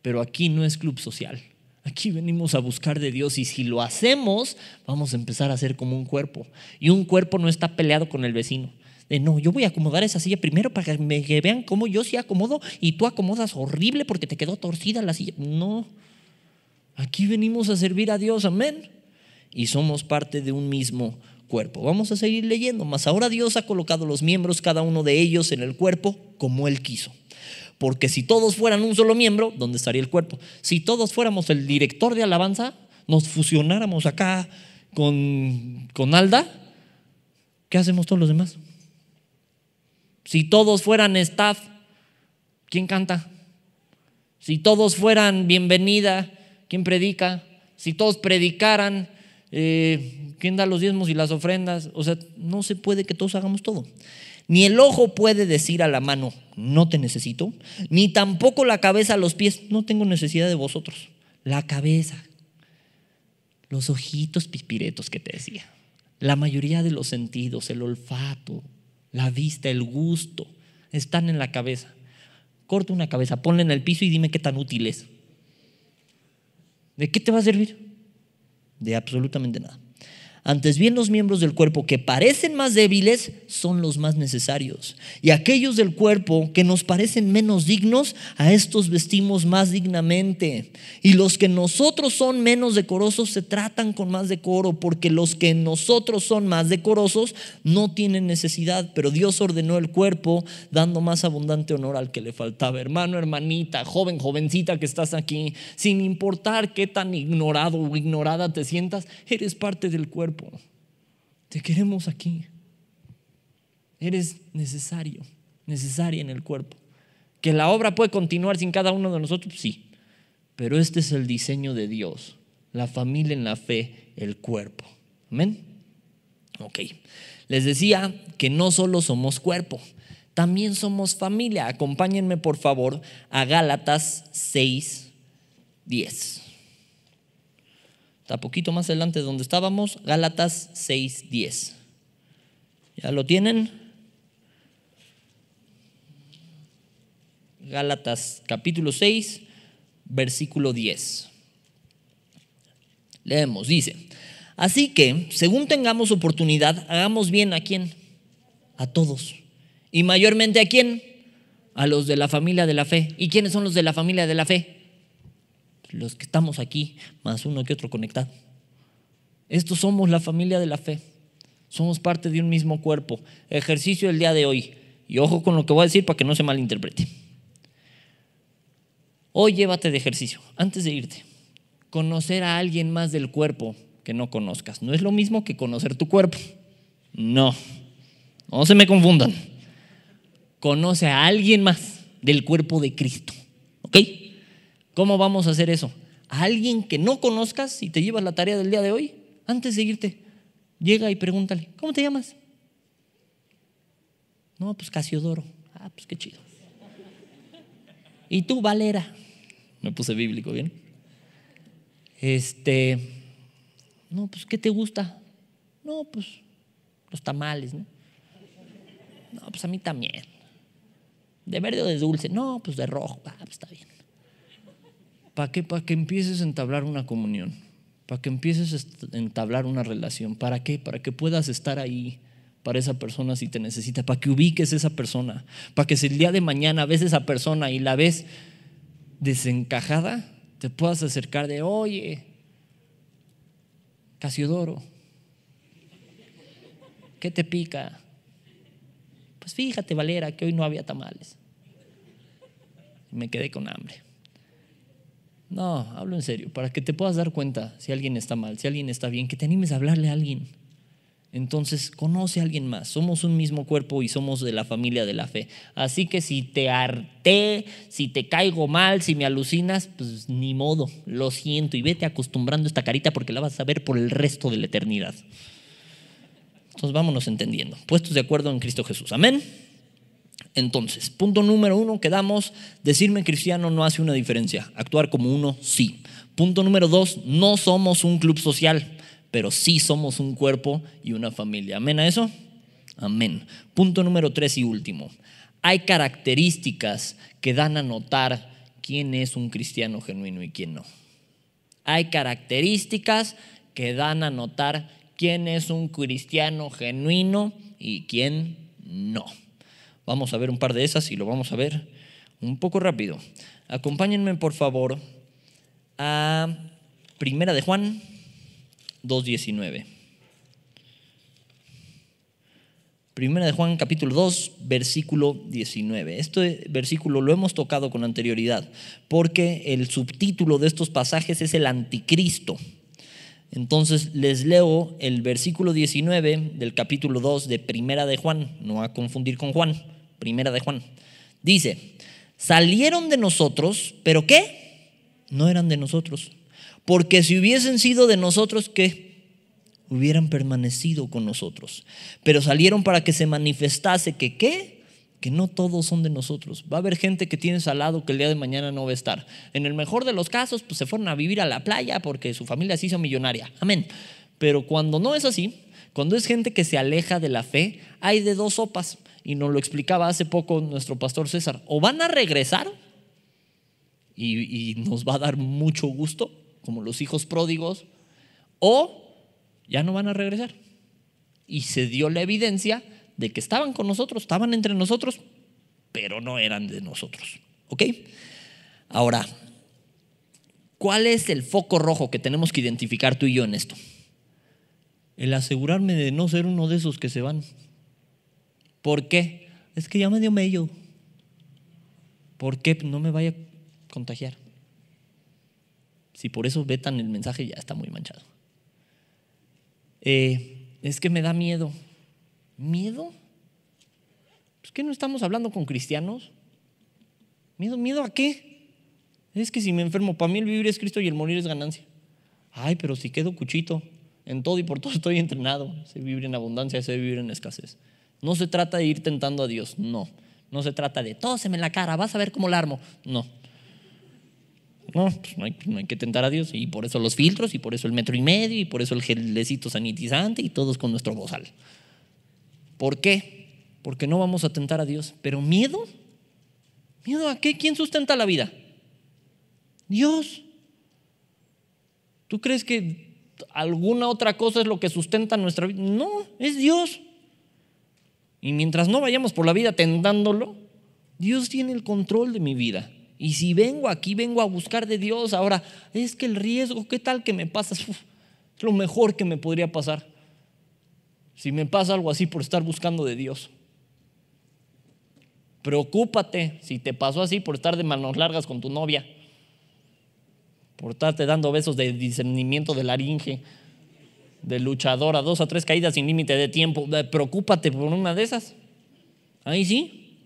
Pero aquí no es club social. Aquí venimos a buscar de Dios y si lo hacemos, vamos a empezar a ser como un cuerpo. Y un cuerpo no está peleado con el vecino. De no, yo voy a acomodar esa silla primero para que me vean cómo yo sí acomodo y tú acomodas horrible porque te quedó torcida la silla. No. Aquí venimos a servir a Dios, amén. Y somos parte de un mismo cuerpo. Vamos a seguir leyendo, mas ahora Dios ha colocado los miembros, cada uno de ellos, en el cuerpo como Él quiso. Porque si todos fueran un solo miembro, ¿dónde estaría el cuerpo? Si todos fuéramos el director de alabanza, nos fusionáramos acá con, con Alda, ¿qué hacemos todos los demás? Si todos fueran staff, ¿quién canta? Si todos fueran bienvenida, ¿quién predica? Si todos predicaran, eh, ¿quién da los diezmos y las ofrendas? O sea, no se puede que todos hagamos todo. Ni el ojo puede decir a la mano, no te necesito, ni tampoco la cabeza a los pies, no tengo necesidad de vosotros. La cabeza, los ojitos pispiretos que te decía, la mayoría de los sentidos, el olfato, la vista, el gusto, están en la cabeza. Corta una cabeza, ponla en el piso y dime qué tan útil es. ¿De qué te va a servir? de absolutamente nada. Antes bien los miembros del cuerpo que parecen más débiles son los más necesarios. Y aquellos del cuerpo que nos parecen menos dignos, a estos vestimos más dignamente. Y los que nosotros son menos decorosos se tratan con más decoro, porque los que nosotros son más decorosos no tienen necesidad. Pero Dios ordenó el cuerpo dando más abundante honor al que le faltaba. Hermano, hermanita, joven, jovencita que estás aquí, sin importar qué tan ignorado o ignorada te sientas, eres parte del cuerpo te queremos aquí. Eres necesario, necesaria en el cuerpo. Que la obra puede continuar sin cada uno de nosotros, sí. Pero este es el diseño de Dios, la familia en la fe, el cuerpo. Amén. Ok. Les decía que no solo somos cuerpo, también somos familia. Acompáñenme por favor a Gálatas 6, 10. Está poquito más adelante de donde estábamos, Gálatas 6, 10. ¿Ya lo tienen? Gálatas capítulo 6, versículo 10. Leemos, dice, así que, según tengamos oportunidad, hagamos bien a quién? A todos. Y mayormente a quién? A los de la familia de la fe. ¿Y quiénes son los de la familia de la fe? Los que estamos aquí, más uno que otro conectado. Estos somos la familia de la fe. Somos parte de un mismo cuerpo. Ejercicio del día de hoy. Y ojo con lo que voy a decir para que no se malinterprete. Hoy llévate de ejercicio, antes de irte. Conocer a alguien más del cuerpo que no conozcas. No es lo mismo que conocer tu cuerpo. No. No se me confundan. Conoce a alguien más del cuerpo de Cristo. ¿Ok? ¿Cómo vamos a hacer eso? A alguien que no conozcas y te llevas la tarea del día de hoy, antes de irte, llega y pregúntale, ¿cómo te llamas? No, pues Casiodoro. Ah, pues qué chido. ¿Y tú, Valera? Me puse bíblico, ¿bien? Este, no, pues, ¿qué te gusta? No, pues, los tamales, ¿no? No, pues a mí también. ¿De verde o de dulce? No, pues de rojo. Ah, pues está bien. ¿Para qué? Para que empieces a entablar una comunión. Para que empieces a entablar una relación. ¿Para qué? Para que puedas estar ahí para esa persona si te necesita. Para que ubiques esa persona. Para que si el día de mañana ves esa persona y la ves desencajada, te puedas acercar de, oye, Casiodoro, ¿qué te pica? Pues fíjate, Valera, que hoy no había tamales. Me quedé con hambre. No, hablo en serio, para que te puedas dar cuenta si alguien está mal, si alguien está bien, que te animes a hablarle a alguien. Entonces, conoce a alguien más. Somos un mismo cuerpo y somos de la familia de la fe. Así que si te harté, si te caigo mal, si me alucinas, pues ni modo, lo siento y vete acostumbrando esta carita porque la vas a ver por el resto de la eternidad. Entonces, vámonos entendiendo. Puestos de acuerdo en Cristo Jesús. Amén. Entonces, punto número uno, quedamos, decirme cristiano no hace una diferencia. Actuar como uno, sí. Punto número dos, no somos un club social pero sí somos un cuerpo y una familia. ¿Amén a eso? Amén. Punto número tres y último. Hay características que dan a notar quién es un cristiano genuino y quién no. Hay características que dan a notar quién es un cristiano genuino y quién no. Vamos a ver un par de esas y lo vamos a ver un poco rápido. Acompáñenme por favor a Primera de Juan 2.19. Primera de Juan capítulo 2, versículo 19. Este versículo lo hemos tocado con anterioridad porque el subtítulo de estos pasajes es el anticristo. Entonces les leo el versículo 19 del capítulo 2 de Primera de Juan, no a confundir con Juan, Primera de Juan. Dice, salieron de nosotros, pero ¿qué? No eran de nosotros porque si hubiesen sido de nosotros, ¿qué? Hubieran permanecido con nosotros. Pero salieron para que se manifestase que qué? Que no todos son de nosotros. Va a haber gente que tienes al lado que el día de mañana no va a estar. En el mejor de los casos, pues se fueron a vivir a la playa porque su familia se hizo millonaria. Amén. Pero cuando no es así, cuando es gente que se aleja de la fe, hay de dos sopas. Y nos lo explicaba hace poco nuestro pastor César. O van a regresar y, nos va a dar mucho gusto, como los hijos pródigos, o ya no van a regresar. Y se dio la evidencia de que estaban con nosotros, estaban entre nosotros, pero no eran de nosotros. ¿Ok? Ahora, ¿cuál es el foco rojo que tenemos que identificar tú y yo en esto? El asegurarme de no ser uno de esos que se van. ¿Por qué? Es que ya me dio medio. ¿Por qué no me vaya a contagiar? Si por eso vetan el mensaje, ya está muy manchado. Eh, es que me da miedo. ¿Miedo? ¿Es que no estamos hablando con cristianos? ¿Miedo? ¿Miedo a qué? Es que si me enfermo, para mí el vivir es Cristo y el morir es ganancia. Ay, pero si quedo cuchito, en todo y por todo estoy entrenado. Sé vivir en abundancia, sé vivir en escasez. No se trata de ir tentando a Dios, no. No se trata de tóseme en la cara, vas a ver cómo la armo. No. No, pues no, hay, no hay que tentar a Dios. Y por eso los filtros, y por eso el metro y medio, y por eso el gelecito sanitizante, y todos con nuestro bozal. ¿Por qué? Porque no vamos a tentar a Dios. Pero miedo, ¿miedo a qué? ¿Quién sustenta la vida? Dios. ¿Tú crees que alguna otra cosa es lo que sustenta nuestra vida? No, es Dios. Y mientras no vayamos por la vida tentándolo, Dios tiene el control de mi vida. Y si vengo aquí, vengo a buscar de Dios. Ahora, es que el riesgo, ¿qué tal que me pasa? Es lo mejor que me podría pasar. Si me pasa algo así por estar buscando de Dios. Preocúpate si te pasó así por estar de manos largas con tu novia. Por estarte dando besos de discernimiento de laringe, de luchadora, dos a tres caídas sin límite de tiempo. Preocúpate por una de esas. Ahí sí.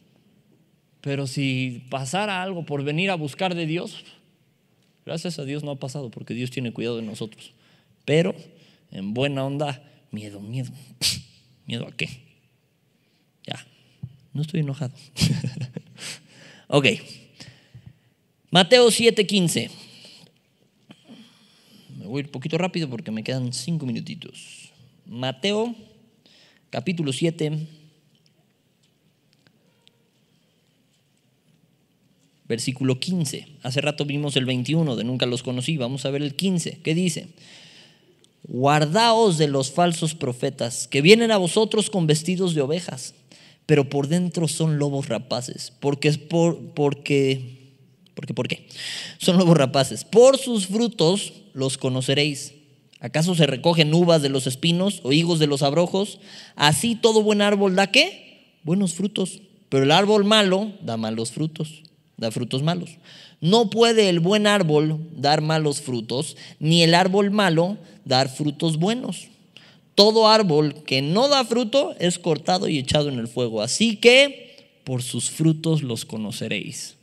Pero si pasara algo por venir a buscar de Dios, gracias a Dios no ha pasado porque Dios tiene cuidado de nosotros. Pero en buena onda, miedo, miedo. ¿Miedo a qué? Ya, no estoy enojado. ok. Mateo 7:15. Voy a ir un poquito rápido porque me quedan cinco minutitos. Mateo capítulo 7 versículo 15. Hace rato vimos el 21 de nunca los conocí, vamos a ver el 15. ¿Qué dice? Guardaos de los falsos profetas que vienen a vosotros con vestidos de ovejas, pero por dentro son lobos rapaces, porque es por porque porque ¿por qué? Son lobos rapaces. Por sus frutos los conoceréis. ¿Acaso se recogen uvas de los espinos o higos de los abrojos? Así todo buen árbol da qué? Buenos frutos. Pero el árbol malo da malos frutos da frutos malos. No puede el buen árbol dar malos frutos, ni el árbol malo dar frutos buenos. Todo árbol que no da fruto es cortado y echado en el fuego. Así que por sus frutos los conoceréis.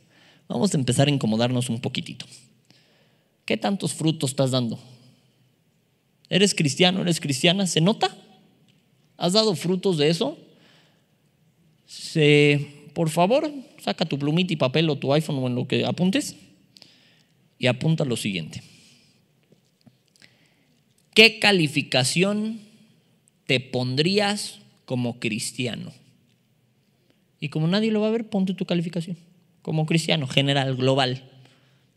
Vamos a empezar a incomodarnos un poquitito. ¿Qué tantos frutos estás dando? ¿Eres cristiano? ¿Eres cristiana? ¿Se nota? ¿Has dado frutos de eso? Se por favor, saca tu plumita y papel o tu iPhone o en lo que apuntes y apunta lo siguiente. ¿Qué calificación te pondrías como cristiano? Y como nadie lo va a ver, ponte tu calificación. Como cristiano, general, global.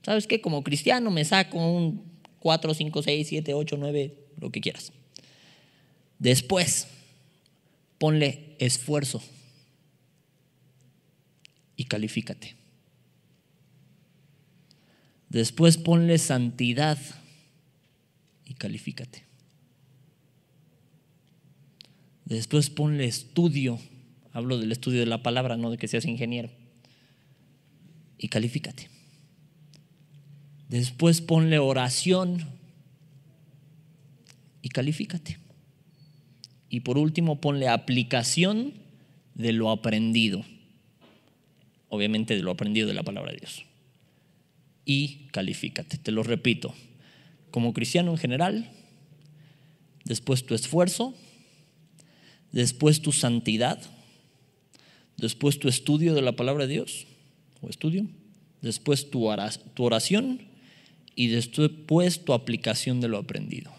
¿Sabes qué? Como cristiano me saco un 4, 5, 6, 7, 8, 9, lo que quieras. Después, ponle esfuerzo y califícate. Después ponle santidad y califícate. Después ponle estudio. Hablo del estudio de la palabra, no de que seas ingeniero. Y califícate. Después ponle oración y califícate. Y por último ponle aplicación de lo aprendido obviamente de lo aprendido de la palabra de Dios. Y califícate, te lo repito, como cristiano en general, después tu esfuerzo, después tu santidad, después tu estudio de la palabra de Dios, o estudio, después tu oración y después tu aplicación de lo aprendido.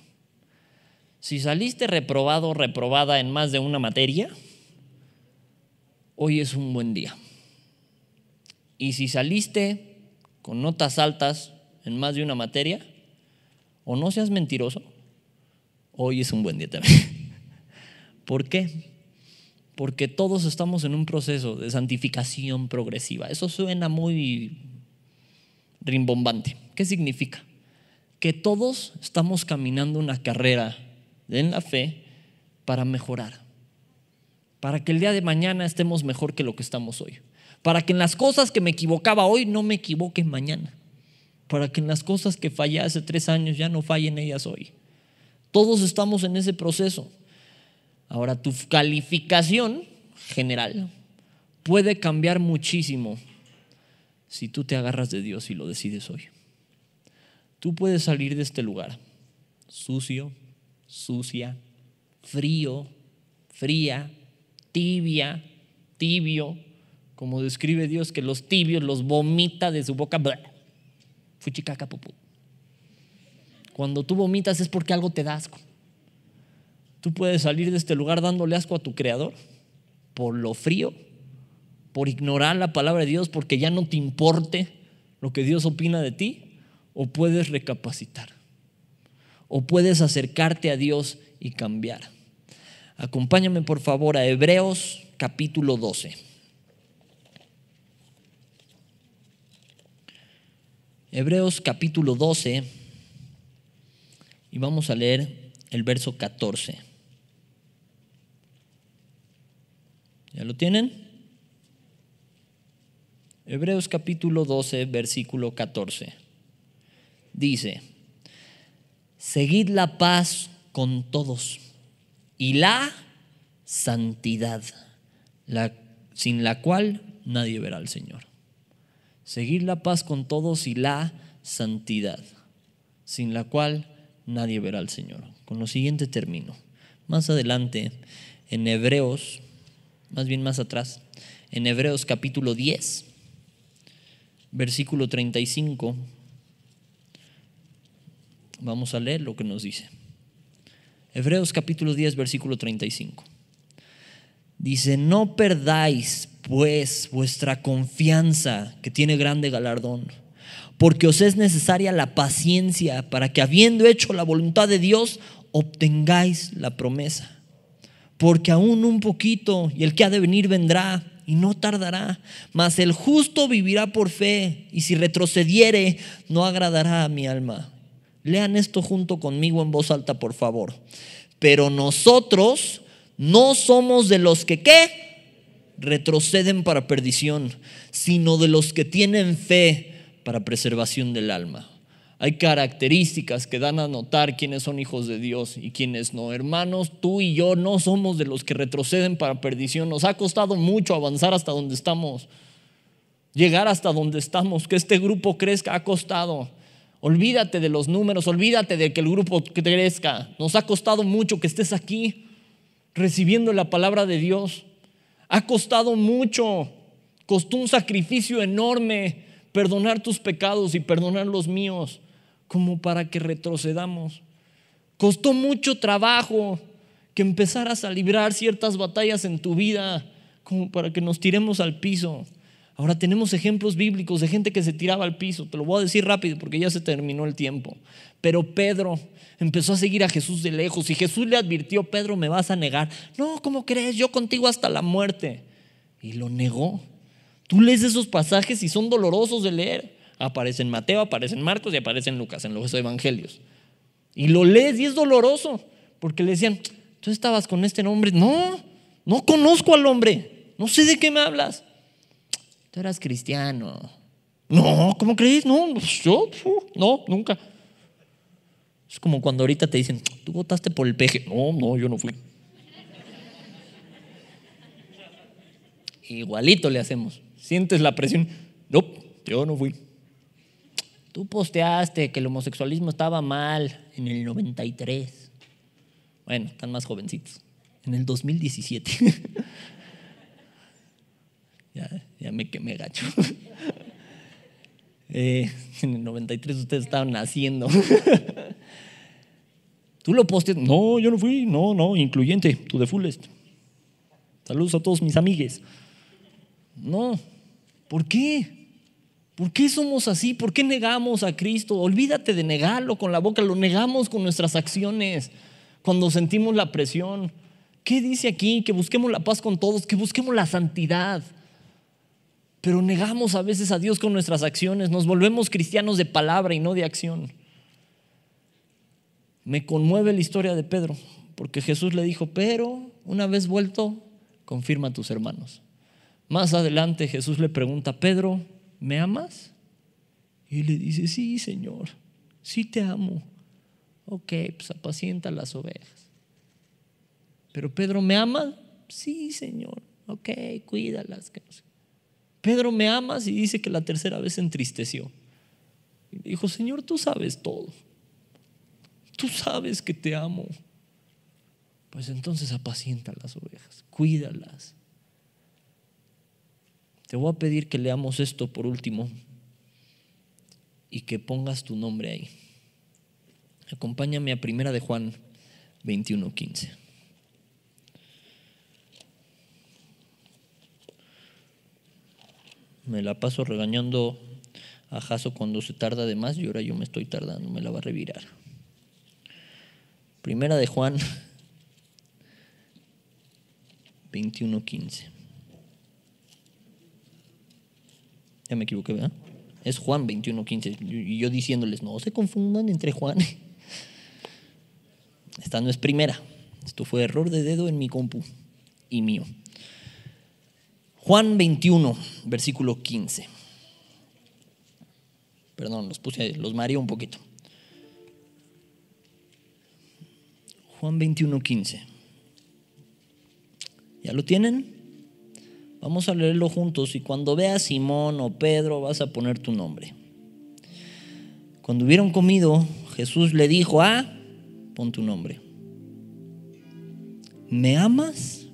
Si saliste reprobado o reprobada en más de una materia, hoy es un buen día. Y si saliste con notas altas en más de una materia, o no seas mentiroso, hoy es un buen día también. ¿Por qué? Porque todos estamos en un proceso de santificación progresiva. Eso suena muy rimbombante. ¿Qué significa? Que todos estamos caminando una carrera en la fe para mejorar. Para que el día de mañana estemos mejor que lo que estamos hoy. Para que en las cosas que me equivocaba hoy no me equivoque mañana. Para que en las cosas que fallé hace tres años ya no fallen ellas hoy. Todos estamos en ese proceso. Ahora, tu calificación general puede cambiar muchísimo si tú te agarras de Dios y lo decides hoy. Tú puedes salir de este lugar sucio, sucia, frío, fría, tibia, tibio, como describe Dios que los tibios los vomita de su boca. Fuchicaca pupú. Cuando tú vomitas es porque algo te da asco. Tú puedes salir de este lugar dándole asco a tu creador por lo frío, por ignorar la palabra de Dios, porque ya no te importe lo que Dios opina de ti, o puedes recapacitar, o puedes acercarte a Dios y cambiar. Acompáñame por favor a Hebreos capítulo 12. Hebreos capítulo 12 y vamos a leer el verso 14. ¿Ya lo tienen? Hebreos capítulo 12, versículo 14. Dice, seguid la paz con todos y la santidad, la, sin la cual nadie verá al Señor. Seguir la paz con todos y la santidad, sin la cual nadie verá al Señor. Con lo siguiente termino. Más adelante, en Hebreos, más bien más atrás, en Hebreos capítulo 10, versículo 35, vamos a leer lo que nos dice. Hebreos capítulo 10, versículo 35. Dice, no perdáis pues vuestra confianza que tiene grande galardón, porque os es necesaria la paciencia para que habiendo hecho la voluntad de Dios, obtengáis la promesa. Porque aún un poquito y el que ha de venir vendrá y no tardará, mas el justo vivirá por fe y si retrocediere no agradará a mi alma. Lean esto junto conmigo en voz alta, por favor. Pero nosotros no somos de los que qué retroceden para perdición, sino de los que tienen fe para preservación del alma. Hay características que dan a notar quiénes son hijos de Dios y quiénes no. Hermanos, tú y yo no somos de los que retroceden para perdición. Nos ha costado mucho avanzar hasta donde estamos. Llegar hasta donde estamos, que este grupo crezca, ha costado. Olvídate de los números, olvídate de que el grupo crezca. Nos ha costado mucho que estés aquí recibiendo la palabra de Dios. Ha costado mucho, costó un sacrificio enorme perdonar tus pecados y perdonar los míos, como para que retrocedamos. Costó mucho trabajo que empezaras a librar ciertas batallas en tu vida, como para que nos tiremos al piso. Ahora tenemos ejemplos bíblicos de gente que se tiraba al piso. Te lo voy a decir rápido porque ya se terminó el tiempo. Pero Pedro empezó a seguir a Jesús de lejos y Jesús le advirtió, Pedro, me vas a negar. No, ¿cómo crees? Yo contigo hasta la muerte. Y lo negó. Tú lees esos pasajes y son dolorosos de leer. Aparece en Mateo, aparece en Marcos y aparece en Lucas, en los evangelios. Y lo lees y es doloroso, porque le decían, tú estabas con este hombre. No, no conozco al hombre. No sé de qué me hablas. Tú eras cristiano. No, ¿cómo crees? No, yo, no, nunca. Es como cuando ahorita te dicen, tú votaste por el peje. No, no, yo no fui. Igualito le hacemos. Sientes la presión. No, yo no fui. Tú posteaste que el homosexualismo estaba mal en el 93. Bueno, están más jovencitos. En el 2017. ya, me quemé gacho. Eh, en el 93 ustedes estaban naciendo. Tú lo posteas. No, yo no fui. No, no, incluyente. Tú de fullest. Saludos a todos mis amigues. No. ¿Por qué? ¿Por qué somos así? ¿Por qué negamos a Cristo? Olvídate de negarlo con la boca, lo negamos con nuestras acciones cuando sentimos la presión. ¿Qué dice aquí? Que busquemos la paz con todos, que busquemos la santidad. Pero negamos a veces a Dios con nuestras acciones, nos volvemos cristianos de palabra y no de acción. Me conmueve la historia de Pedro, porque Jesús le dijo, pero una vez vuelto, confirma a tus hermanos. Más adelante Jesús le pregunta, Pedro, ¿me amas? Y le dice, sí, Señor, sí te amo. Ok, pues apacienta las ovejas. Pero Pedro, ¿me ama? Sí, Señor. Ok, cuídalas. Pedro, ¿me amas? Y dice que la tercera vez se entristeció. Y dijo, Señor, tú sabes todo. Tú sabes que te amo. Pues entonces apacienta las ovejas, cuídalas. Te voy a pedir que leamos esto por último y que pongas tu nombre ahí. Acompáñame a primera de Juan 21:15. Me la paso regañando a Jaso cuando se tarda de más y ahora yo me estoy tardando, me la va a revirar. Primera de Juan 21:15. Ya me equivoqué, ¿verdad? Es Juan 21:15. Y yo diciéndoles, no se confundan entre Juan. Esta no es primera. Esto fue error de dedo en mi compu y mío. Juan 21, versículo 15. Perdón, los puse, los mareé un poquito. Juan 21, 15. ¿Ya lo tienen? Vamos a leerlo juntos y cuando veas Simón o Pedro vas a poner tu nombre. Cuando hubieron comido, Jesús le dijo, ah, pon tu nombre. ¿Me amas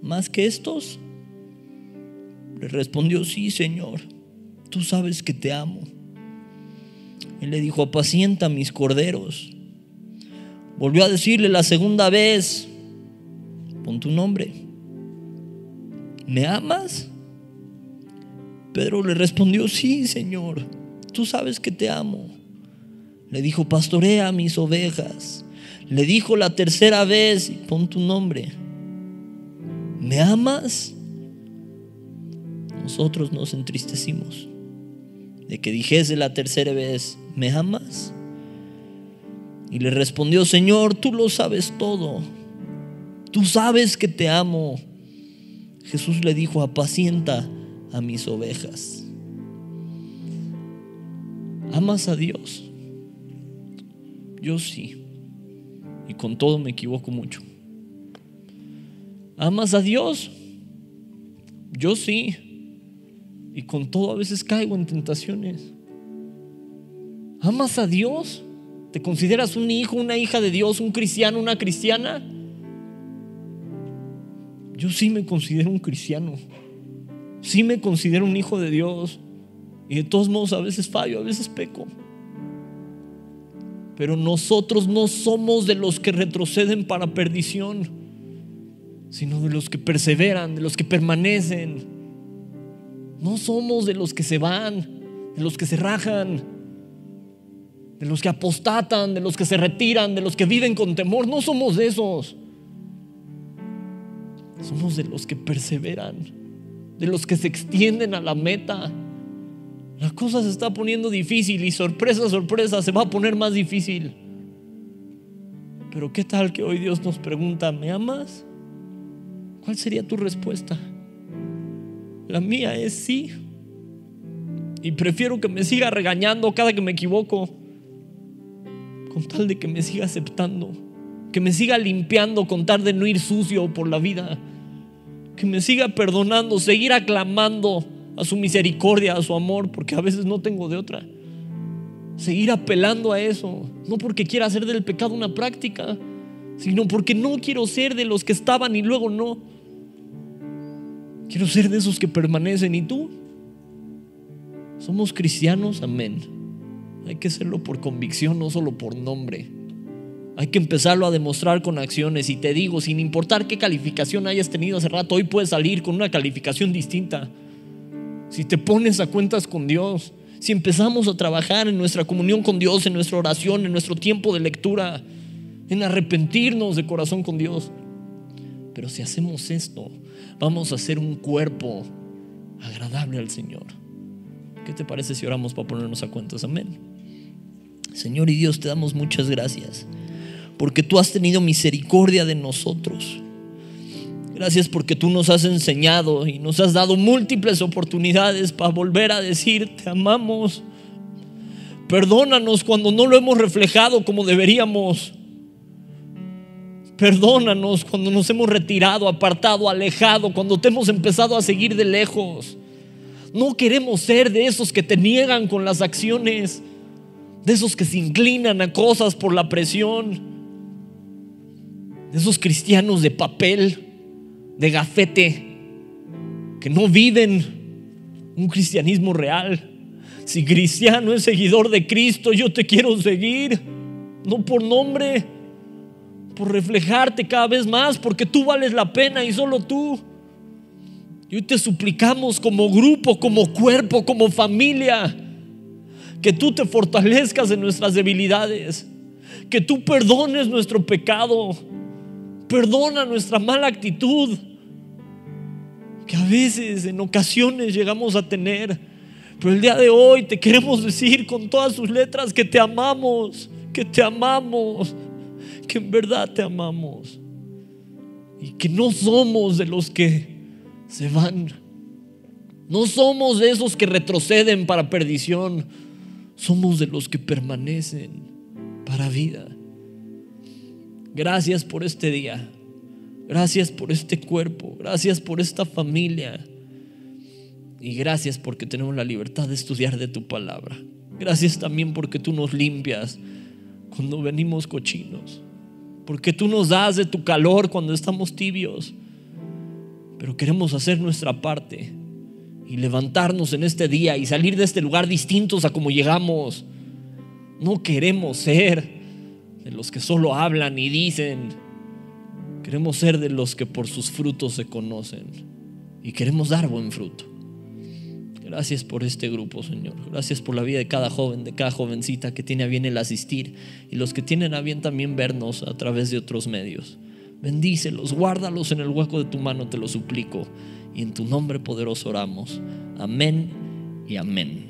más que estos? Le respondió, sí, Señor, tú sabes que te amo. Él le dijo, apacienta mis corderos. Volvió a decirle la segunda vez, pon tu nombre. ¿Me amas? Pedro le respondió, sí, Señor, tú sabes que te amo. Le dijo, pastorea mis ovejas. Le dijo la tercera vez, pon tu nombre, ¿me amas? Nosotros nos entristecimos de que dijese la tercera vez, ¿me amas? Y le respondió, Señor, tú lo sabes todo. Tú sabes que te amo. Jesús le dijo, apacienta a mis ovejas. ¿Amas a Dios? Yo sí. Y con todo me equivoco mucho. ¿Amas a Dios? Yo sí. Y con todo a veces caigo en tentaciones. ¿Amas a Dios? ¿Te consideras un hijo, una hija de Dios, un cristiano, una cristiana? Yo sí me considero un cristiano, sí me considero un hijo de Dios y de todos modos a veces fallo, a veces peco. Pero nosotros no somos de los que retroceden para perdición, sino de los que perseveran, de los que permanecen. No somos de los que se van, de los que se rajan, de los que apostatan, de los que se retiran, de los que viven con temor. No somos de esos. Somos de los que perseveran, de los que se extienden a la meta. La cosa se está poniendo difícil y sorpresa, sorpresa, se va a poner más difícil. Pero ¿qué tal que hoy Dios nos pregunta, ¿me amas? ¿Cuál sería tu respuesta? La mía es sí. Y prefiero que me siga regañando cada que me equivoco, con tal de que me siga aceptando, que me siga limpiando con tal de no ir sucio por la vida que me siga perdonando, seguir aclamando a su misericordia, a su amor, porque a veces no tengo de otra. Seguir apelando a eso, no porque quiera hacer del pecado una práctica, sino porque no quiero ser de los que estaban y luego no. Quiero ser de esos que permanecen. ¿Y tú? Somos cristianos, amén. Hay que serlo por convicción, no solo por nombre. Hay que empezarlo a demostrar con acciones. Y te digo, sin importar qué calificación hayas tenido hace rato, hoy puedes salir con una calificación distinta. Si te pones a cuentas con Dios, si empezamos a trabajar en nuestra comunión con Dios, en nuestra oración, en nuestro tiempo de lectura, en arrepentirnos de corazón con Dios. Pero si hacemos esto, vamos a ser un cuerpo agradable al Señor. ¿Qué te parece si oramos para ponernos a cuentas? Amén. Señor y Dios, te damos muchas gracias porque tú has tenido misericordia de nosotros. Gracias porque tú nos has enseñado y nos has dado múltiples oportunidades para volver a decir, te amamos. Perdónanos cuando no lo hemos reflejado como deberíamos. Perdónanos cuando nos hemos retirado, apartado, alejado, cuando te hemos empezado a seguir de lejos. No queremos ser de esos que te niegan con las acciones, de esos que se inclinan a cosas por la presión, de esos cristianos de papel, de gafete, que no viven un cristianismo real. Si cristiano es seguidor de Cristo, yo te quiero seguir, no por nombre, por reflejarte cada vez más, porque tú vales la pena y solo tú. Y hoy te suplicamos como grupo, como cuerpo, como familia, que tú te fortalezcas en nuestras debilidades, que tú perdones nuestro pecado, perdona nuestra mala actitud, que a veces, en ocasiones, llegamos a tener. Pero el día de hoy te queremos decir con todas sus letras que te amamos, que te amamos, que en verdad te amamos. Y que no somos de los que se van. No somos de esos que retroceden para perdición. Somos de los que permanecen para vida. Gracias por este día. Gracias por este cuerpo. Gracias por esta familia. Y gracias porque tenemos la libertad de estudiar de tu palabra. Gracias también porque tú nos limpias cuando venimos cochinos. Porque tú nos das de tu calor cuando estamos tibios pero queremos hacer nuestra parte y levantarnos en este día y salir de este lugar distintos a como llegamos. No queremos ser de los que solo hablan y dicen. Queremos ser de los que por sus frutos se conocen y queremos dar buen fruto. Gracias por este grupo, Señor. Gracias por la vida de cada joven, de cada jovencita que tiene a bien el asistir y los que tienen a bien también vernos a través de otros medios. Bendícelos, guárdalos en el hueco de tu mano, te lo suplico. Y en tu nombre poderoso oramos. Amén y amén.